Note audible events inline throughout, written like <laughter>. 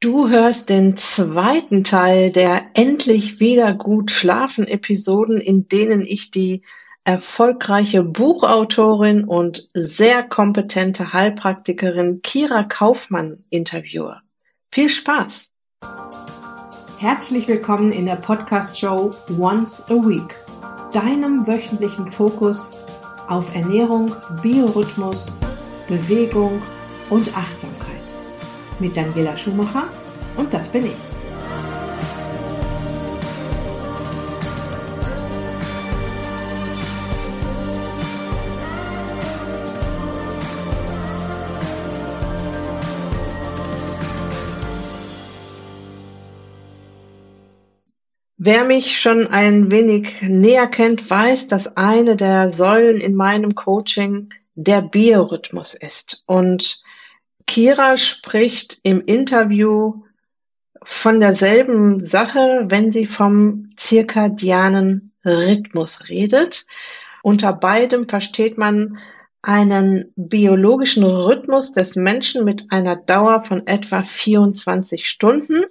Du hörst den zweiten Teil der Endlich wieder gut schlafen Episoden, in denen ich die erfolgreiche Buchautorin und sehr kompetente Heilpraktikerin Kira Kaufmann interviewe. Viel Spaß! Herzlich willkommen in der Podcast-Show Once a Week, deinem wöchentlichen Fokus auf Ernährung, Biorhythmus, Bewegung und Achtsamkeit mit Daniela Schumacher und das bin ich. Wer mich schon ein wenig näher kennt, weiß, dass eine der Säulen in meinem Coaching der Biorhythmus ist. Und Kira spricht im Interview von derselben Sache, wenn sie vom zirkadianen Rhythmus redet. Unter beidem versteht man einen biologischen Rhythmus des Menschen mit einer Dauer von etwa 24 Stunden.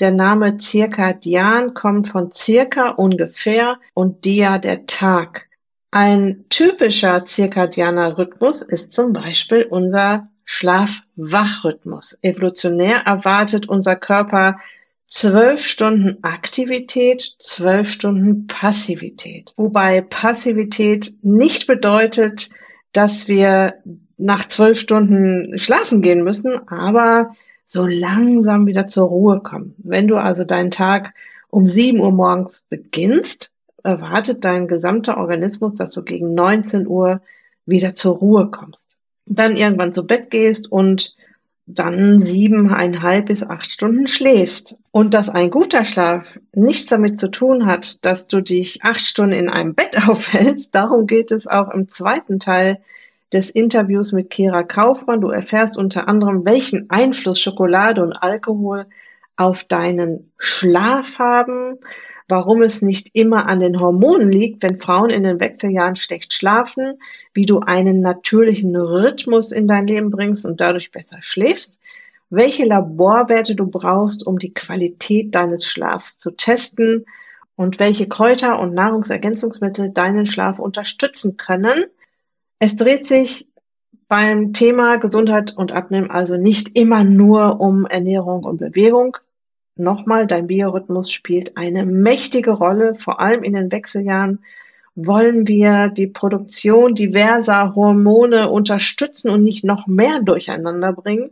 Der Name Zirkadian kommt von circa ungefähr und dia der Tag. Ein typischer zirkadianer Rhythmus ist zum Beispiel unser Schlaf-Wach-Rhythmus. Evolutionär erwartet unser Körper zwölf Stunden Aktivität, zwölf Stunden Passivität. Wobei Passivität nicht bedeutet, dass wir nach zwölf Stunden schlafen gehen müssen, aber so langsam wieder zur Ruhe kommen. Wenn du also deinen Tag um sieben Uhr morgens beginnst, erwartet dein gesamter Organismus, dass du gegen 19 Uhr wieder zur Ruhe kommst dann irgendwann zu Bett gehst und dann siebeneinhalb bis acht Stunden schläfst. Und dass ein guter Schlaf nichts damit zu tun hat, dass du dich acht Stunden in einem Bett <laughs> aufhältst, darum geht es auch im zweiten Teil des Interviews mit Kira Kaufmann. Du erfährst unter anderem, welchen Einfluss Schokolade und Alkohol auf deinen Schlaf haben, warum es nicht immer an den Hormonen liegt, wenn Frauen in den Wechseljahren schlecht schlafen, wie du einen natürlichen Rhythmus in dein Leben bringst und dadurch besser schläfst, welche Laborwerte du brauchst, um die Qualität deines Schlafs zu testen und welche Kräuter und Nahrungsergänzungsmittel deinen Schlaf unterstützen können. Es dreht sich beim Thema Gesundheit und Abnehmen also nicht immer nur um Ernährung und Bewegung, Nochmal, dein Biorhythmus spielt eine mächtige Rolle, vor allem in den Wechseljahren wollen wir die Produktion diverser Hormone unterstützen und nicht noch mehr durcheinander bringen.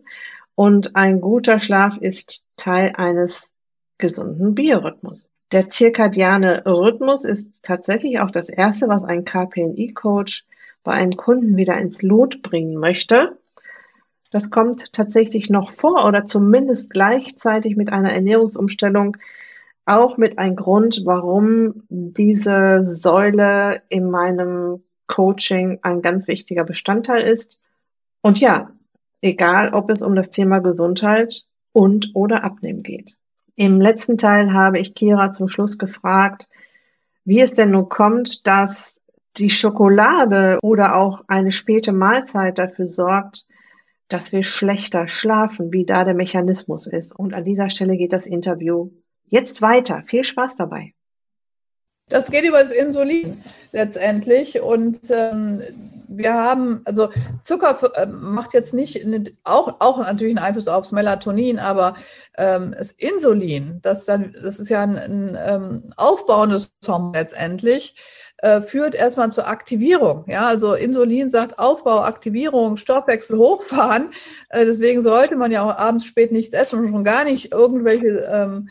Und ein guter Schlaf ist Teil eines gesunden Biorhythmus. Der zirkadiane Rhythmus ist tatsächlich auch das erste, was ein KPNI-Coach bei einem Kunden wieder ins Lot bringen möchte. Das kommt tatsächlich noch vor oder zumindest gleichzeitig mit einer Ernährungsumstellung auch mit ein Grund, warum diese Säule in meinem Coaching ein ganz wichtiger Bestandteil ist. Und ja, egal ob es um das Thema Gesundheit und oder Abnehmen geht. Im letzten Teil habe ich Kira zum Schluss gefragt, wie es denn nun kommt, dass die Schokolade oder auch eine späte Mahlzeit dafür sorgt, dass wir schlechter schlafen, wie da der Mechanismus ist. Und an dieser Stelle geht das Interview jetzt weiter. Viel Spaß dabei. Das geht über das Insulin letztendlich. Und ähm, wir haben, also Zucker äh, macht jetzt nicht, auch, auch natürlich einen Einfluss aufs Melatonin, aber ähm, das Insulin, das, dann, das ist ja ein, ein ähm, aufbauendes Hormon letztendlich äh, führt erstmal zur Aktivierung. Ja, also Insulin sagt Aufbau, Aktivierung, Stoffwechsel hochfahren. Äh, deswegen sollte man ja auch abends spät nichts essen und schon gar nicht irgendwelche ähm,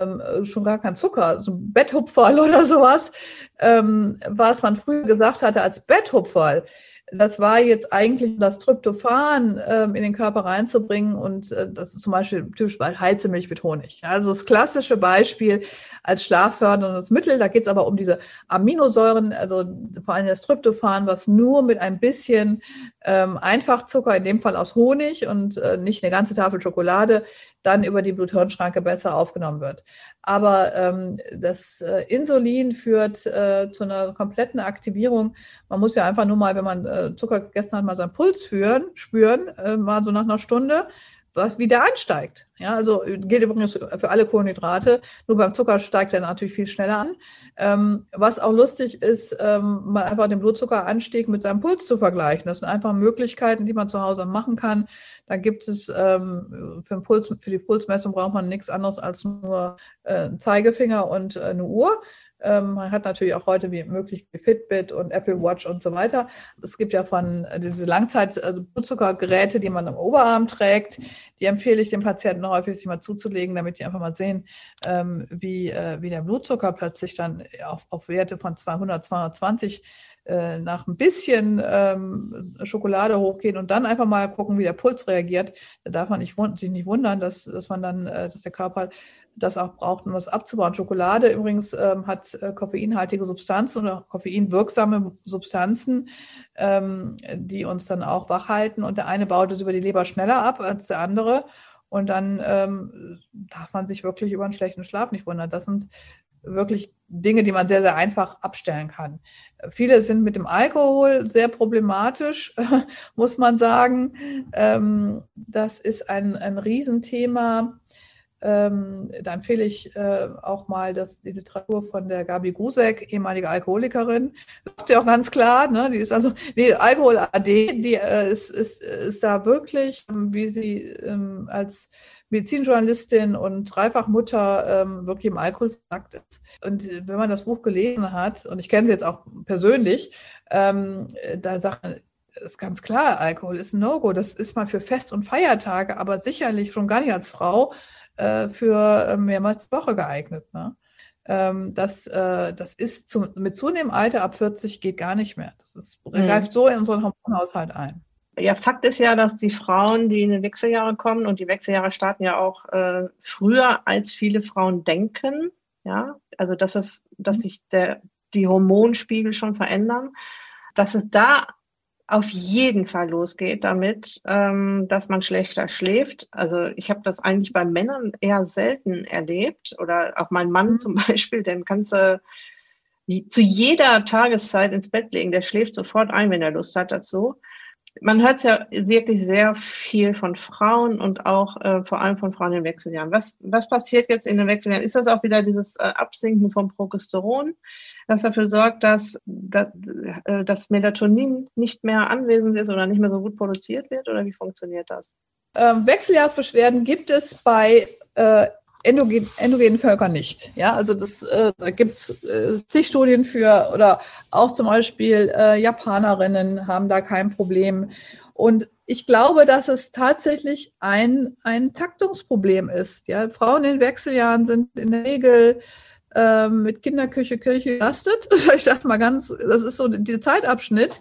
ähm, schon gar kein Zucker, so ein Betthupferl <laughs> oder sowas, ähm, was man früher gesagt hatte als Betthupferl das war jetzt eigentlich das Tryptophan ähm, in den Körper reinzubringen und äh, das ist zum Beispiel typisch bei heiße Milch mit Honig. Also das klassische Beispiel als schlafförderndes Mittel. Da geht es aber um diese Aminosäuren, also vor allem das Tryptophan, was nur mit ein bisschen ähm, Einfachzucker, in dem Fall aus Honig und äh, nicht eine ganze Tafel Schokolade, dann über die Blut-Hirn-Schranke besser aufgenommen wird. Aber ähm, das äh, Insulin führt äh, zu einer kompletten Aktivierung. Man muss ja einfach nur mal, wenn man äh, Zucker gegessen hat, mal seinen Puls führen, spüren, äh, mal so nach einer Stunde was wieder ansteigt. Ja, also gilt übrigens für alle Kohlenhydrate. Nur beim Zucker steigt er natürlich viel schneller an. Ähm, was auch lustig ist, ähm, mal einfach den Blutzuckeranstieg mit seinem Puls zu vergleichen. Das sind einfach Möglichkeiten, die man zu Hause machen kann. Da gibt es ähm, für, Puls, für die Pulsmessung braucht man nichts anderes als nur äh, einen Zeigefinger und äh, eine Uhr. Ähm, man hat natürlich auch heute wie möglich Fitbit und Apple Watch und so weiter. Es gibt ja von äh, diese Langzeit also Blutzuckergeräte, die man am Oberarm trägt. Die empfehle ich den Patienten häufig, sich mal zuzulegen, damit die einfach mal sehen, ähm, wie, äh, wie der Blutzucker plötzlich dann auf, auf Werte von 200, 220 äh, nach ein bisschen ähm, Schokolade hochgehen und dann einfach mal gucken, wie der Puls reagiert. Da darf man nicht, sich nicht wundern, dass, dass man dann, dass der Körper das auch braucht, um was abzubauen. Schokolade übrigens ähm, hat äh, koffeinhaltige Substanzen oder koffeinwirksame Substanzen, ähm, die uns dann auch wach halten. Und der eine baut es über die Leber schneller ab als der andere. Und dann ähm, darf man sich wirklich über einen schlechten Schlaf nicht wundern. Das sind wirklich Dinge, die man sehr, sehr einfach abstellen kann. Viele sind mit dem Alkohol sehr problematisch, <laughs> muss man sagen. Ähm, das ist ein, ein Riesenthema. Ähm, da empfehle ich äh, auch mal das, die Literatur von der Gabi Grusek, ehemalige Alkoholikerin. Das ist ja auch ganz klar, ne? Die ist also, nee, Alkohol AD, die äh, ist, ist, ist da wirklich, ähm, wie sie ähm, als Medizinjournalistin und Dreifachmutter ähm, wirklich im Alkohol versagt ist. Und wenn man das Buch gelesen hat, und ich kenne sie jetzt auch persönlich, ähm, da sagt man, ist ganz klar, Alkohol ist ein No-Go. Das ist mal für Fest- und Feiertage, aber sicherlich schon gar nicht als Frau äh, für äh, mehrmals Woche geeignet. Ne? Ähm, das, äh, das ist zum, mit zunehmendem Alter ab 40 geht gar nicht mehr. Das ist, mhm. greift so in unseren Hormonhaushalt ein. Ja, Fakt ist ja, dass die Frauen, die in die Wechseljahre kommen, und die Wechseljahre starten ja auch äh, früher, als viele Frauen denken. Ja, also dass es, dass mhm. sich der, die Hormonspiegel schon verändern, dass es da auf jeden Fall losgeht damit, ähm, dass man schlechter schläft. Also ich habe das eigentlich bei Männern eher selten erlebt oder auch mein Mann mhm. zum <laughs> Beispiel, den kannst du zu jeder Tageszeit ins Bett legen, der schläft sofort ein, wenn er Lust hat dazu man hört es ja wirklich sehr viel von Frauen und auch äh, vor allem von Frauen in den Wechseljahren. Was, was passiert jetzt in den Wechseljahren? Ist das auch wieder dieses äh, Absinken vom Progesteron, das dafür sorgt, dass, dass äh, das Melatonin nicht mehr anwesend ist oder nicht mehr so gut produziert wird? Oder wie funktioniert das? Ähm, Wechseljahrsbeschwerden gibt es bei äh, endogen, endogenen Völkern nicht. Ja, also das, äh, da gibt es äh, zig Studien für oder auch zum Beispiel äh, Japanerinnen haben da kein Problem. Und ich glaube, dass es tatsächlich ein, ein Taktungsproblem ist. Ja, Frauen in Wechseljahren sind in der Regel äh, mit Kinderküche, Kirche belastet. <laughs> Ich sage mal ganz, das ist so der Zeitabschnitt.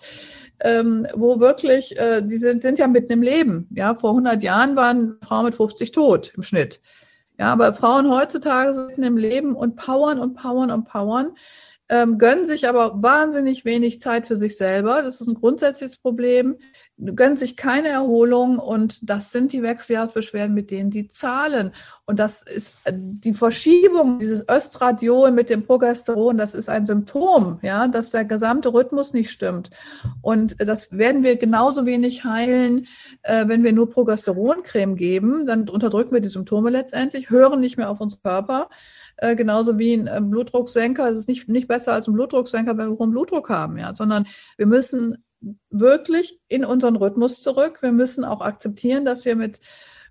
Ähm, wo wirklich, äh, die sind, sind ja mitten im Leben. Ja, vor 100 Jahren waren Frauen mit 50 tot im Schnitt. Ja, aber Frauen heutzutage sind im Leben und powern und powern und powern ähm, gönnen sich aber wahnsinnig wenig Zeit für sich selber. Das ist ein grundsätzliches Problem. Gönnen sich keine Erholung und das sind die Wechseljahrsbeschwerden, mit denen die zahlen. Und das ist äh, die Verschiebung dieses Östradiol mit dem Progesteron, das ist ein Symptom, ja, dass der gesamte Rhythmus nicht stimmt. Und das werden wir genauso wenig heilen, äh, wenn wir nur Progesteroncreme geben. Dann unterdrücken wir die Symptome letztendlich, hören nicht mehr auf uns Körper. Äh, genauso wie ein äh, Blutdrucksenker. Es ist nicht, nicht besser als ein Blutdrucksenker, wenn wir hohen Blutdruck haben, ja, sondern wir müssen wirklich in unseren Rhythmus zurück. Wir müssen auch akzeptieren, dass wir mit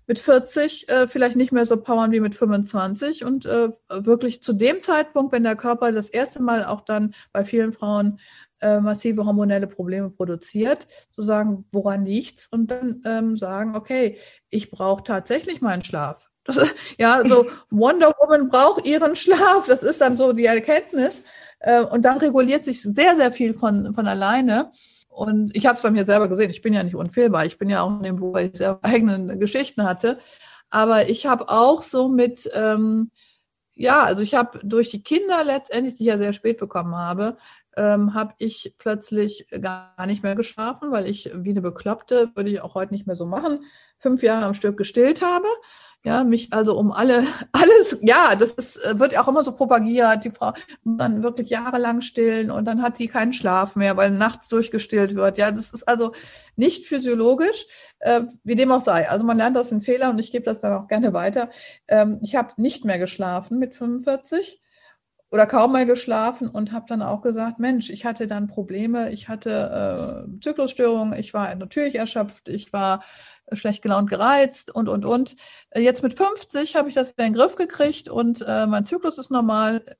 mit 40 äh, vielleicht nicht mehr so powern wie mit 25 und äh, wirklich zu dem Zeitpunkt, wenn der Körper das erste Mal auch dann bei vielen Frauen äh, massive hormonelle Probleme produziert, zu sagen, woran liegt's und dann ähm, sagen, okay, ich brauche tatsächlich meinen Schlaf. <laughs> ja, so <laughs> Wonder Woman braucht ihren Schlaf. Das ist dann so die Erkenntnis. Äh, und dann reguliert sich sehr, sehr viel von, von alleine. Und ich habe es bei mir selber gesehen. Ich bin ja nicht unfehlbar. Ich bin ja auch in dem Buch, weil ich sehr eigene Geschichten hatte. Aber ich habe auch so mit, ähm, ja, also ich habe durch die Kinder letztendlich, die ich ja sehr spät bekommen habe, ähm, habe ich plötzlich gar nicht mehr geschlafen, weil ich wie eine Bekloppte, würde ich auch heute nicht mehr so machen, fünf Jahre am Stück gestillt habe Ja, mich also um alle, <laughs> alles, ja, das ist, wird auch immer so propagiert. Die Frau muss dann wirklich jahrelang stillen und dann hat die keinen Schlaf mehr, weil nachts durchgestillt wird. Ja, das ist also nicht physiologisch, äh, wie dem auch sei. Also man lernt aus den Fehlern und ich gebe das dann auch gerne weiter. Ähm, ich habe nicht mehr geschlafen mit 45 oder kaum mehr geschlafen und habe dann auch gesagt, Mensch, ich hatte dann Probleme, ich hatte äh, Zyklusstörungen, ich war natürlich erschöpft, ich war schlecht gelaunt gereizt und, und, und. Jetzt mit 50 habe ich das wieder in den Griff gekriegt und äh, mein Zyklus ist normal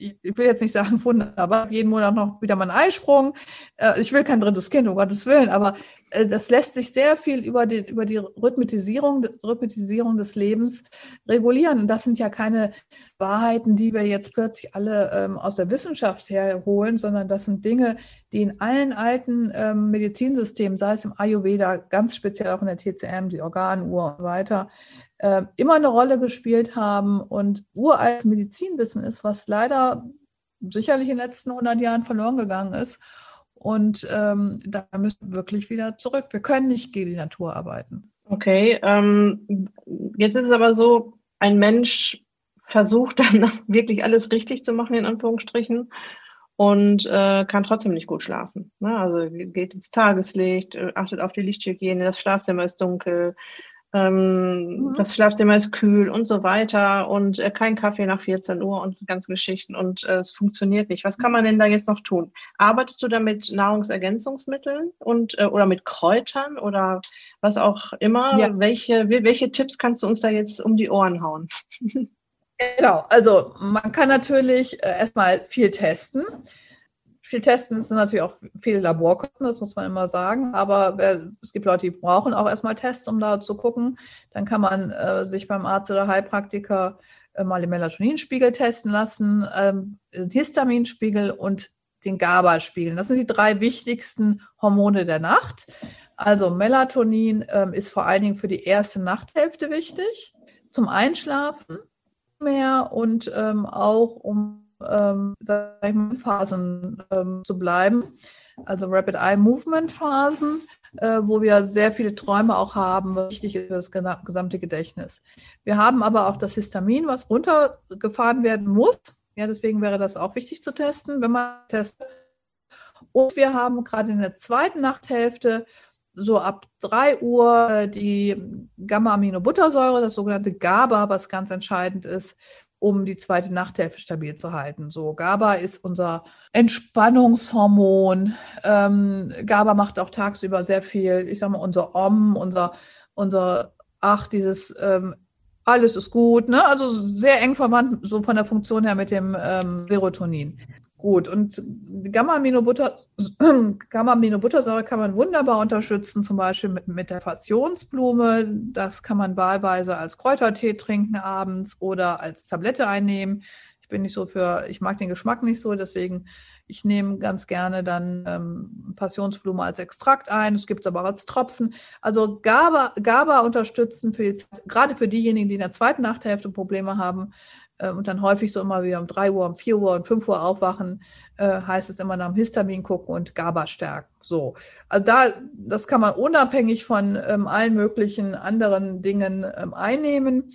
ich will jetzt nicht sagen <laughs> wunderbar, jeden Monat noch wieder mal einen Eisprung. Äh, ich will kein drittes Kind, um Gottes Willen, aber äh, das lässt sich sehr viel über die, über die Rhythmisierung, Rhythmisierung des Lebens regulieren. Und das sind ja keine Wahrheiten, die wir jetzt plötzlich alle ähm, aus der Wissenschaft herholen, sondern das sind Dinge, die in allen alten ähm, Medizinsystemen, sei es im Ayurveda, ganz speziell auch in der TCM, die Organuhr und weiter, äh, immer eine Rolle gespielt haben und uraltes Medizinwissen ist, was leider sicherlich in den letzten 100 Jahren verloren gegangen ist. Und ähm, da müssen wir wirklich wieder zurück. Wir können nicht gegen die Natur arbeiten. Okay, ähm, jetzt ist es aber so, ein Mensch versucht dann <laughs> wirklich alles richtig zu machen, in Anführungsstrichen, und äh, kann trotzdem nicht gut schlafen. Ne? Also geht ins Tageslicht, äh, achtet auf die Lichthygiene, das Schlafzimmer ist dunkel, ähm, mhm. Das Schlafzimmer ist kühl und so weiter und äh, kein Kaffee nach 14 Uhr und ganze Geschichten und äh, es funktioniert nicht. Was kann man denn da jetzt noch tun? Arbeitest du da mit Nahrungsergänzungsmitteln und äh, oder mit Kräutern oder was auch immer? Ja. Welche, welche Tipps kannst du uns da jetzt um die Ohren hauen? <laughs> Genau, also man kann natürlich äh, erstmal viel testen viel testen ist natürlich auch viele Laborkosten, das muss man immer sagen. Aber es gibt Leute, die brauchen auch erstmal Tests, um da zu gucken. Dann kann man äh, sich beim Arzt oder Heilpraktiker äh, mal den Melatoninspiegel testen lassen, ähm, den Histaminspiegel und den GABA-Spiegel. Das sind die drei wichtigsten Hormone der Nacht. Also Melatonin ähm, ist vor allen Dingen für die erste Nachthälfte wichtig, zum Einschlafen mehr und ähm, auch um ähm, mal, Phasen ähm, zu bleiben. Also Rapid Eye Movement Phasen, äh, wo wir sehr viele Träume auch haben, wichtig ist für das gesamte Gedächtnis. Wir haben aber auch das Histamin, was runtergefahren werden muss. Ja, deswegen wäre das auch wichtig zu testen, wenn man testet. Und wir haben gerade in der zweiten Nachthälfte so ab 3 Uhr äh, die Gamma-Aminobuttersäure, das sogenannte GABA, was ganz entscheidend ist, um die zweite Nachthälfte stabil zu halten. So, GABA ist unser Entspannungshormon. Ähm, GABA macht auch tagsüber sehr viel, ich sag mal, unser Om, unser, unser, ach, dieses ähm, alles ist gut, ne? Also sehr eng verwandt, so von der Funktion her mit dem ähm, Serotonin. Gut, und <clears throat> Gamma-Aminobuttersäure Gamma kann man wunderbar unterstützen, zum Beispiel mit, mit der Passionsblume. Das kann man wahlweise als Kräutertee trinken abends oder als Tablette einnehmen. Ich bin nicht so für, ich mag den Geschmack nicht so, deswegen ich nehme ganz gerne dann ähm, Passionsblume als Extrakt ein. Es gibt es aber auch als Tropfen. Also GABA, GABA unterstützen, für die, gerade für diejenigen, die in der zweiten Nachthälfte Probleme haben, und dann häufig so immer wieder um 3 Uhr, um 4 Uhr und 5 Uhr aufwachen, äh, heißt es immer nach dem Histamin gucken und GABA stärken. So. Also da, das kann man unabhängig von ähm, allen möglichen anderen Dingen ähm, einnehmen.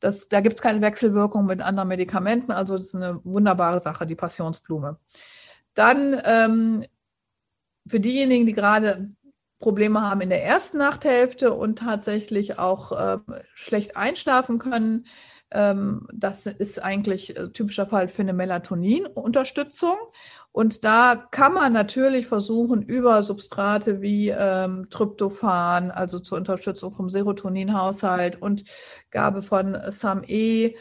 Das, da gibt es keine Wechselwirkung mit anderen Medikamenten. Also das ist eine wunderbare Sache, die Passionsblume. Dann ähm, für diejenigen, die gerade Probleme haben in der ersten Nachthälfte und tatsächlich auch äh, schlecht einschlafen können, das ist eigentlich äh, typischer Fall für eine Melatonin-Unterstützung. Und da kann man natürlich versuchen, über Substrate wie ähm, Tryptophan, also zur Unterstützung vom Serotoninhaushalt und Gabe von SAMe,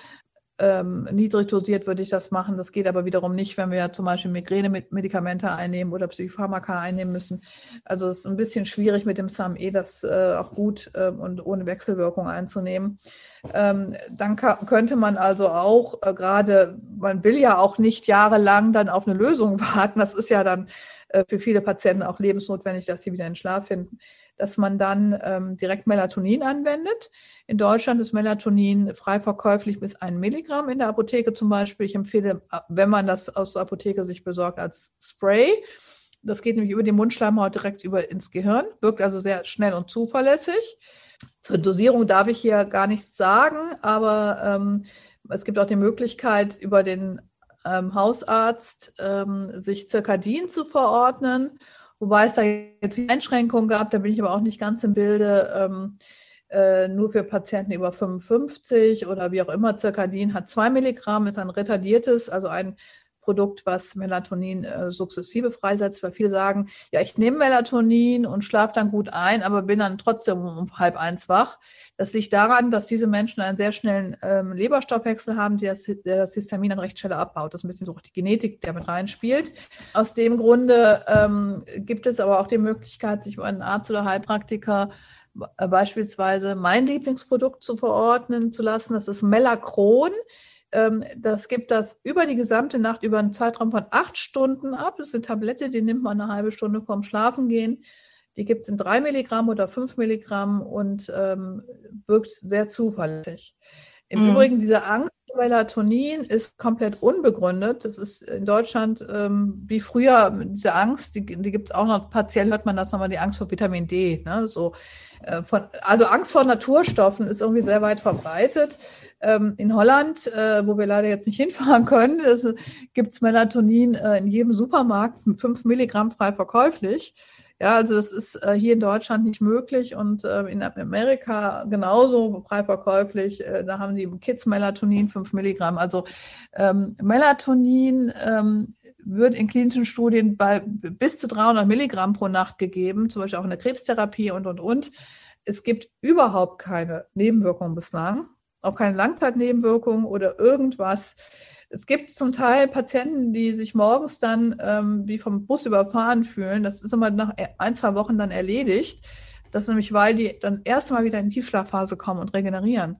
ähm, niedrig dosiert würde ich das machen. Das geht aber wiederum nicht, wenn wir zum Beispiel Migräne-Medikamente einnehmen oder Psychopharmaka einnehmen müssen. Also es ist ein bisschen schwierig mit dem SAMe, das äh, auch gut äh, und ohne Wechselwirkung einzunehmen. Ähm, dann könnte man also auch äh, gerade, man will ja auch nicht jahrelang dann auf eine Lösung <laughs> warten. Das ist ja dann äh, für viele Patienten auch lebensnotwendig, dass sie wieder in Schlaf finden dass man dann ähm, direkt Melatonin anwendet. In Deutschland ist Melatonin frei verkäuflich bis ein Milligramm in der Apotheke zum Beispiel. Ich empfehle, wenn man das aus der Apotheke sich besorgt, als Spray. Das geht nämlich über die Mundschleimhaut direkt über ins Gehirn, wirkt also sehr schnell und zuverlässig. Zur Dosierung darf ich hier gar nichts sagen, aber ähm, es gibt auch die Möglichkeit, über den ähm, Hausarzt ähm, sich Zirkadin zu verordnen, wobei es da jetzt Einschränkungen gab, da bin ich aber auch nicht ganz im Bilde. Ähm, äh, nur für Patienten über 55 oder wie auch immer. Zirkadin hat zwei Milligramm, ist ein retardiertes, also ein Produkt, was Melatonin äh, sukzessive freisetzt, weil viele sagen, ja, ich nehme Melatonin und schlafe dann gut ein, aber bin dann trotzdem um halb eins wach. Das liegt daran, dass diese Menschen einen sehr schnellen ähm, Leberstoffwechsel haben, der das, der das Histamin dann recht abbaut. Das ist ein bisschen so auch die Genetik, der mit reinspielt. Aus dem Grunde ähm, gibt es aber auch die Möglichkeit, sich über einen Arzt oder Heilpraktiker äh, beispielsweise mein Lieblingsprodukt zu verordnen zu lassen. Das ist Melacron. Ähm, das gibt das über die gesamte Nacht, über einen Zeitraum von acht Stunden ab. Das ist eine Tablette, die nimmt man eine halbe Stunde vorm Schlafengehen. Die gibt es in drei Milligramm oder fünf Milligramm und ähm, wirkt sehr zuverlässig. Im mhm. Übrigen, diese Angst vor Melatonin ist komplett unbegründet. Das ist in Deutschland ähm, wie früher diese Angst, die, die gibt es auch noch, partiell hört man das nochmal, die Angst vor Vitamin D. Ne? So, äh, von, also Angst vor Naturstoffen ist irgendwie sehr weit verbreitet. Ähm, in Holland, äh, wo wir leider jetzt nicht <laughs> hinfahren können, gibt es Melatonin äh, in jedem Supermarkt, 5 Milligramm frei verkäuflich. Ja, also das ist äh, hier in Deutschland nicht möglich und in Amerika genauso frei verkäuflich. Da haben die Kids Melatonin 5 Milligramm. Also ähm, Melatonin ähm, wird in klinischen Studien bei bis zu 300 Milligramm pro Nacht gegeben, zum Beispiel auch in der Krebstherapie und, und, und. Es gibt überhaupt keine Nebenwirkungen bislang auch keine Langzeitnebenwirkungen oder irgendwas. Es gibt zum Teil Patienten, die sich morgens dann ähm, wie vom Bus überfahren fühlen. Das ist immer nach ein, zwei Wochen dann erledigt. Das ist nämlich, weil die dann erst mal wieder in die Tiefschlafphase kommen und regenerieren.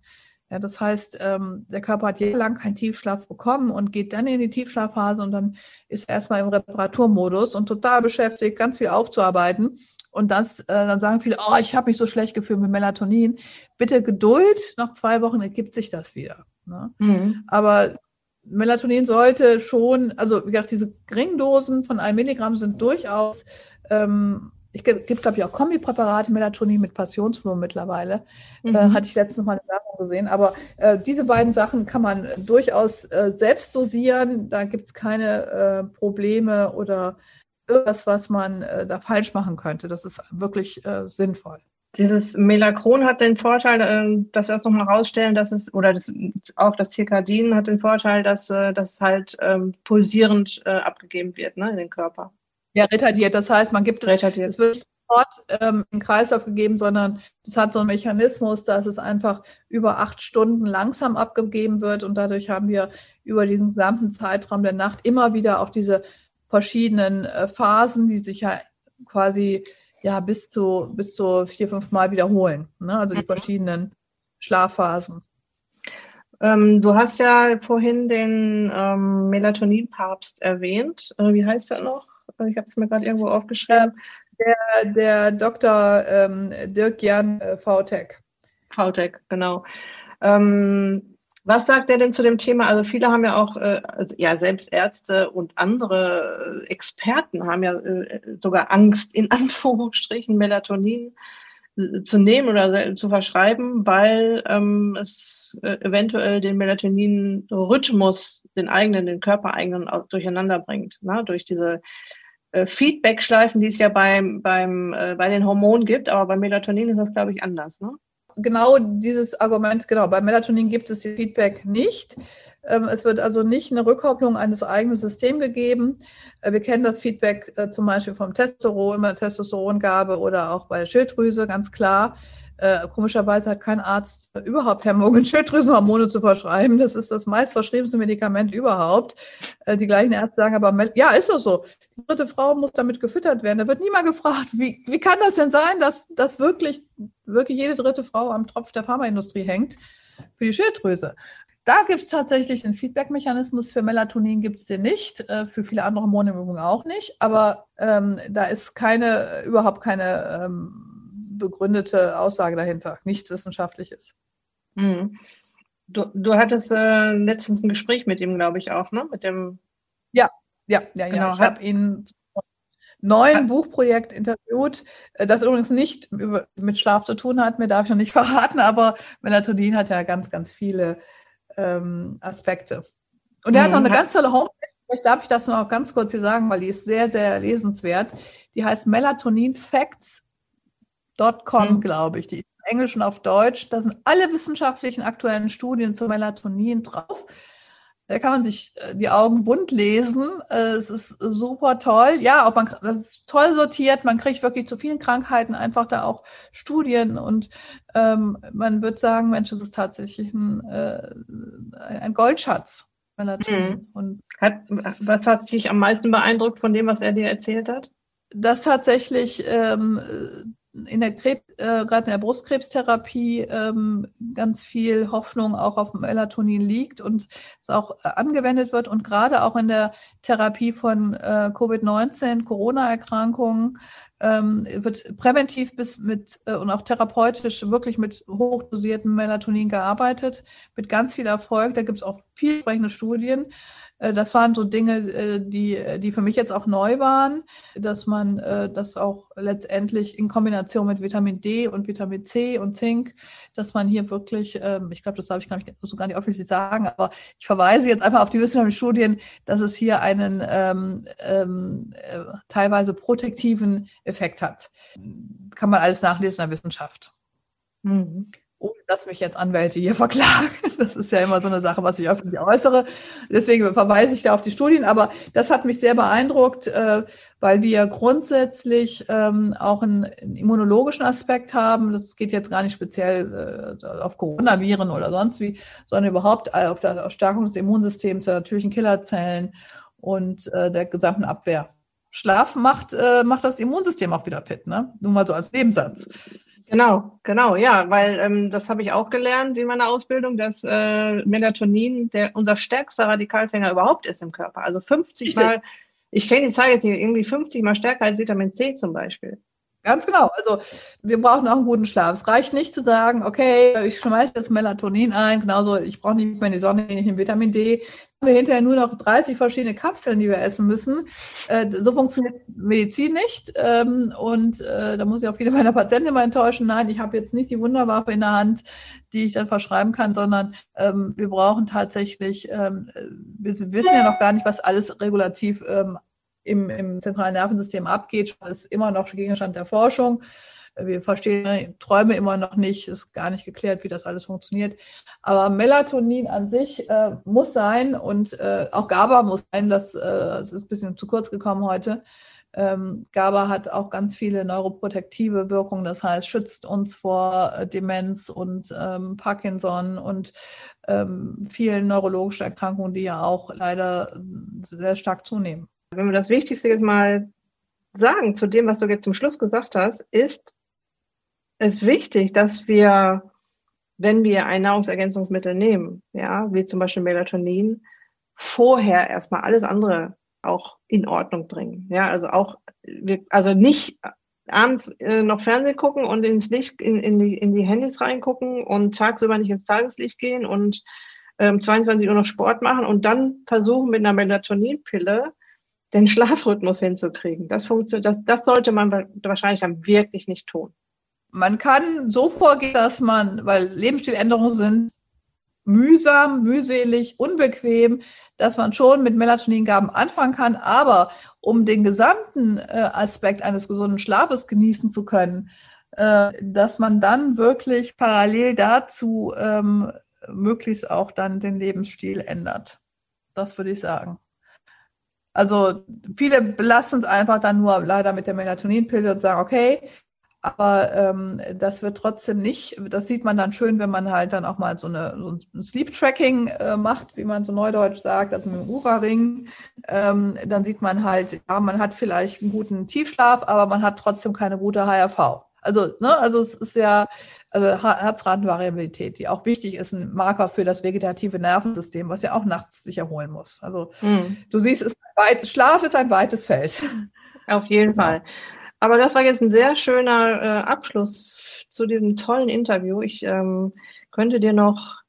Ja, das heißt, ähm, der Körper hat jahrelang keinen Tiefschlaf bekommen und geht dann in die Tiefschlafphase und dann ist er erstmal im Reparaturmodus und total beschäftigt, ganz viel aufzuarbeiten. Und das, äh, dann sagen viele, oh, ich habe mich so schlecht gefühlt mit Melatonin. Bitte Geduld, nach zwei Wochen ergibt sich das wieder. Ne? Mhm. Aber Melatonin sollte schon, also wie gesagt, diese Geringdosen von einem Milligramm sind durchaus, ähm, ich gibt, glaube ich, auch Kombipräparate, Melatonin mit Passionsblumen mittlerweile. Äh, mhm. Äh, hatte ich letztens mal eine Werbung gesehen. Aber äh, diese beiden Sachen kann man durchaus äh, selbst dosieren. Da gibt es keine äh, Probleme oder irgendwas, was man äh, da falsch machen könnte. Das ist wirklich äh, sinnvoll. Dieses Melachron hat den Vorteil, äh, dass wir es nochmal rausstellen, dass es, oder das, auch das Circadin hat den Vorteil, dass äh, das halt ähm, pulsierend äh, abgegeben wird ne, in den Körper. Ja, retardiert. Das heißt, man gibt es, es wird nicht sofort ähm, in Kreislauf gegeben, sondern es hat so einen Mechanismus, dass es einfach über acht Stunden langsam abgegeben wird und dadurch haben wir über den gesamten Zeitraum der Nacht immer wieder auch diese verschiedenen äh, Phasen, die sich ja quasi ja bis zu bis zu vier, fünf Mal wiederholen. Ne? Also die mhm. verschiedenen Schlafphasen. Ähm, du hast ja vorhin den ähm, Melatonin-Papst erwähnt. Äh, wie heißt er noch? Äh, ich habe es mir gerade irgendwo aufgeschrieben. Der, der Dr. Ähm, Dirk Jan äh, VTech. VTech, genau. Ähm, was sagt er denn zu dem Thema? Also viele haben ja auch, äh, also ja, selbst Ärzte und andere äh, Experten haben ja äh, sogar Angst, in <laughs> Anführungsstrichen Melatonin äh, zu nehmen oder zu verschreiben, weil ähm, es äh, eventuell den Melatonin-Rhythmus, den eigenen, den körpereigenen durcheinander bringt, ne? durch diese äh, Feedback-Schleifen, die es ja beim, beim, äh, bei den Hormonen gibt, aber bei Melatonin ist das, glaube ich, anders. Ne? genau dieses Argument, genau, bei Melatonin gibt es die Feedback nicht. Ähm, es wird also nicht eine Rückkopplung eines eigenen Systems gegeben. Äh, wir kennen das Feedback äh, zum Beispiel vom Testosteron, bei Testosterongabe oder auch bei der Schilddrüse, ganz klar. Äh, komischerweise hat kein Arzt überhaupt Hemmungen, Schilddrüsenhormone zu verschreiben. Das ist das meistverschriebenste Medikament überhaupt. Äh, die gleichen Ärzte sagen aber, ja, ist doch so. Die dritte Frau muss damit gefüttert werden. Da wird niemand gefragt, wie, wie kann das denn sein, dass, dass wirklich, wirklich jede dritte Frau am Tropf der Pharmaindustrie hängt für die Schilddrüse? Da gibt es tatsächlich einen Feedback-Mechanismus. Für Melatonin gibt es den nicht, äh, für viele andere Hormone im Übrigen auch nicht. Aber ähm, da ist keine, überhaupt keine ähm, begründete Aussage dahinter, nichts Wissenschaftliches. Mhm. Du, du hattest äh, letztens ein Gespräch mit ihm, glaube ich, auch, ne? Mit dem. Ja, ja, ja, genau. ja. Ich habe ihn neuen Buchprojekt interviewt, äh, das übrigens nicht mit Schlaf zu tun hat, mir darf ich noch nicht <laughs> verraten, aber Melatonin hat ja ganz, ganz viele ähm, Aspekte. Und er hat noch eine mhm. ganz tolle Homepage, vielleicht darf ich das noch ganz kurz hier sagen, weil die ist sehr, sehr lesenswert. Die heißt melatoninfacts.com, mhm. glaube ich. Die ist in Englisch und auf Deutsch. Da sind alle wissenschaftlichen aktuellen Studien zu Melatonin drauf. Da kann man sich äh, die Augen bunt lesen. Äh, es ist super toll. Ja, auch man, das ist toll sortiert. Man kriegt wirklich zu vielen Krankheiten einfach da auch Studien und ähm, man wird sagen, Mensch, das ist tatsächlich ein, äh, ein Goldschatz. Mhm. Und hat, was hat dich am meisten beeindruckt von dem, was er dir erzählt hat? Dass tatsächlich ähm, in der Krebs, äh, gerade in der Brustkrebstherapie ähm, ganz viel Hoffnung auch auf Melatonin liegt und es auch äh, angewendet wird. Und gerade auch in der Therapie von äh, Covid-19, Corona-Erkrankungen ähm, wird präventiv bis mit äh, und auch therapeutisch wirklich mit hochdosiertem Melatonin gearbeitet, mit ganz viel Erfolg. Da gibt es auch vielversprechende Studien. Äh, das waren so Dinge, äh, die, die für mich jetzt auch neu waren, dass man äh, das auch letztendlich in Kombination mit Vitamin D und Vitamin C und Zink, dass man hier wirklich, ähm, ich glaube, das darf ich gar nicht, so gar nicht offiziell sagen, aber ich verweise jetzt einfach auf die wissenschaftlichen Studien, dass es hier einen ähm, ähm, teilweise protektiven Effekt hat. Kann man alles nachlesen in der Wissenschaft. Mhm ohne dass mich jetzt Anwälte hier <laughs> verklagen. Das ist ja immer so eine Sache, was ich öffentlich äußere. Deswegen verweise ich da auf die Studien. Aber das hat mich sehr beeindruckt, äh, weil wir grundsätzlich ähm, auch einen immunologischen Aspekt haben. Das geht jetzt gar nicht speziell äh, auf Coronaviren oder sonst wie, sondern überhaupt auf der Stärkung des Immunsystems, der natürlichen Killerzellen und äh, der gesamten Abwehr. Schlaf macht, macht das Immunsystem auch wieder fit, ne? Nur mal so als Nebensatz. Genau, genau, ja, weil ähm, das habe ich auch gelernt in meiner Ausbildung, dass äh, Melatonin der unser stärkster Radikalfänger überhaupt ist im Körper. Also 50 Richtig. Mal, ich kenne die Zahl jetzt hier, irgendwie 50 Mal stärker als Vitamin C zum Beispiel. Ganz genau. Also wir brauchen auch einen guten Schlaf. Es reicht nicht zu sagen, okay, ich schmeiße das Melatonin ein, genauso, ich brauche nicht mehr die Sonne, nicht den Vitamin D. Haben wir hinterher nur noch 30 verschiedene Kapseln, die wir essen müssen. Äh, so funktioniert Medizin nicht. Ähm, und äh, da muss ich auch viele meiner Patienten immer enttäuschen. Nein, ich habe jetzt nicht die Wunderwaffe in der Hand, die ich dann verschreiben kann, sondern ähm, wir brauchen tatsächlich, ähm, wir wissen ja noch gar nicht, was alles regulativ ähm, im, im zentralen Nervensystem abgeht, ist immer noch Gegenstand der Forschung. Wir verstehen Träume immer noch nicht, ist gar nicht geklärt, wie das alles funktioniert. Aber Melatonin an sich äh, muss sein und äh, auch GABA muss sein. Das, äh, das ist ein bisschen zu kurz gekommen heute. Ähm, GABA hat auch ganz viele neuroprotektive Wirkungen, das heißt, schützt uns vor äh, Demenz und ähm, Parkinson und ähm, vielen neurologischen Erkrankungen, die ja auch leider sehr stark zunehmen. Wenn wir das Wichtigste jetzt mal sagen zu dem, was du jetzt zum Schluss gesagt hast, ist es wichtig, dass wir, wenn wir ein Nahrungsergänzungsmittel nehmen, ja, wie zum Beispiel Melatonin, vorher erstmal alles andere auch in Ordnung bringen. Ja, also auch, also nicht abends äh, noch Fernsehen gucken und ins Licht, in, in, die, in die Handys reingucken und tagsüber nicht ins Tageslicht gehen und ähm, 22 Uhr noch Sport machen und dann versuchen mit einer Melatoninpille den Schlafrhythmus hinzukriegen. Das funktioniert, das, das sollte man wahrscheinlich dann wirklich nicht tun. Man kann so vorgehen, dass man, weil Lebensstiländerungen sind mühsam, mühselig, unbequem, dass man schon mit Melatoningaben anfangen kann, aber um den gesamten äh, Aspekt eines gesunden Schlafes genießen zu können, äh, dass man dann wirklich parallel dazu ähm, möglichst auch dann den Lebensstil ändert. Das würde ich sagen. Also viele belassen es einfach dann nur leider mit der Melatoninpille und sagen, okay, aber ähm, das wird trotzdem nicht, das sieht man dann schön, wenn man halt dann auch mal so, eine, so ein Sleep-Tracking äh, macht, wie man so neudeutsch sagt, also mit dem Ura-Ring. Ähm, dann sieht man halt, ja, man hat vielleicht einen guten Tiefschlaf, aber man hat trotzdem keine gute HRV. Also, ne, also es ist ja, also Herzratenvariabilität, die auch wichtig ist, ein Marker für das vegetative Nervensystem, was ja auch nachts sich erholen muss. Also mhm. du siehst, ist weit, Schlaf ist ein weites Feld. Auf jeden genau. Fall. Aber das war jetzt ein sehr schöner äh, Abschluss zu diesem tollen Interview. Ich ähm, könnte dir noch,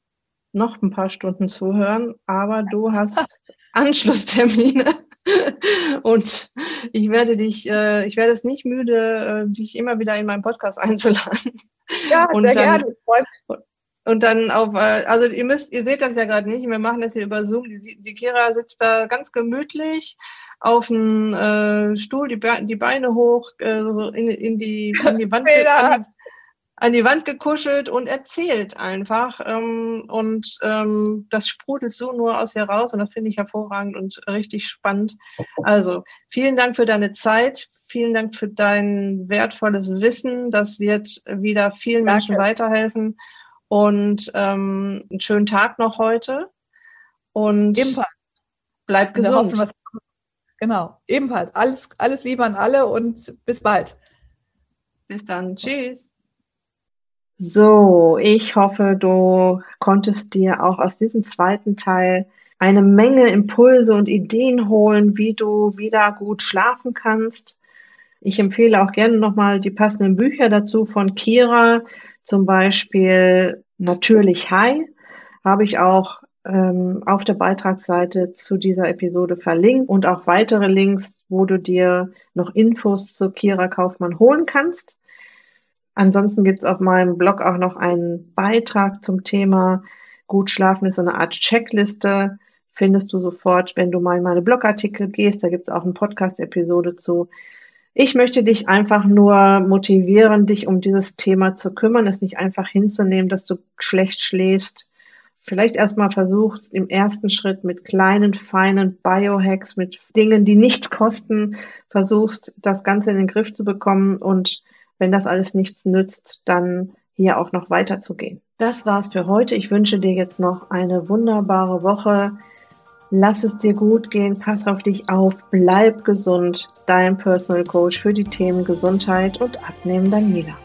noch ein paar Stunden zuhören, aber du hast <laughs> Anschlusstermine. <laughs> Und ich werde dich, äh, ich werde es nicht müde, äh, dich immer wieder in meinen Podcast <laughs> einzuladen. Ja, und sehr dann, gerne. Und dann auf, äh, also ihr müsst, ihr seht das ja gerade nicht, wir machen das hier über Zoom. Die, die Kira sitzt da ganz gemütlich auf dem äh, Stuhl, die, Be die Beine hoch, äh, in, in, die, in die Wand. <laughs> an, die, an die Wand gekuschelt und erzählt einfach. Ähm, und ähm, das sprudelt so nur aus ihr raus und das finde ich hervorragend und richtig spannend. Also vielen Dank für deine Zeit. Vielen Dank für dein wertvolles Wissen. Das wird wieder vielen Danke. Menschen weiterhelfen. Und ähm, einen schönen Tag noch heute. Und Ebenfalls. bleib gesund. Hoffen, genau, ebenfalls. Alles, alles Liebe an alle und bis bald. Bis dann. Tschüss. So, ich hoffe, du konntest dir auch aus diesem zweiten Teil eine Menge Impulse und Ideen holen, wie du wieder gut schlafen kannst. Ich empfehle auch gerne nochmal die passenden Bücher dazu von Kira, zum Beispiel Natürlich High, habe ich auch ähm, auf der Beitragsseite zu dieser Episode verlinkt und auch weitere Links, wo du dir noch Infos zu Kira Kaufmann holen kannst. Ansonsten gibt es auf meinem Blog auch noch einen Beitrag zum Thema Gut schlafen ist so eine Art Checkliste. Findest du sofort, wenn du mal in meine Blogartikel gehst. Da gibt es auch eine Podcast-Episode zu. Ich möchte dich einfach nur motivieren, dich um dieses Thema zu kümmern, es nicht einfach hinzunehmen, dass du schlecht schläfst. Vielleicht erstmal versuchst im ersten Schritt mit kleinen, feinen Biohacks, mit Dingen, die nichts kosten, versuchst das Ganze in den Griff zu bekommen und wenn das alles nichts nützt, dann hier auch noch weiterzugehen. Das war's für heute. Ich wünsche dir jetzt noch eine wunderbare Woche. Lass es dir gut gehen, pass auf dich auf, bleib gesund. Dein Personal Coach für die Themen Gesundheit und Abnehmen Daniela.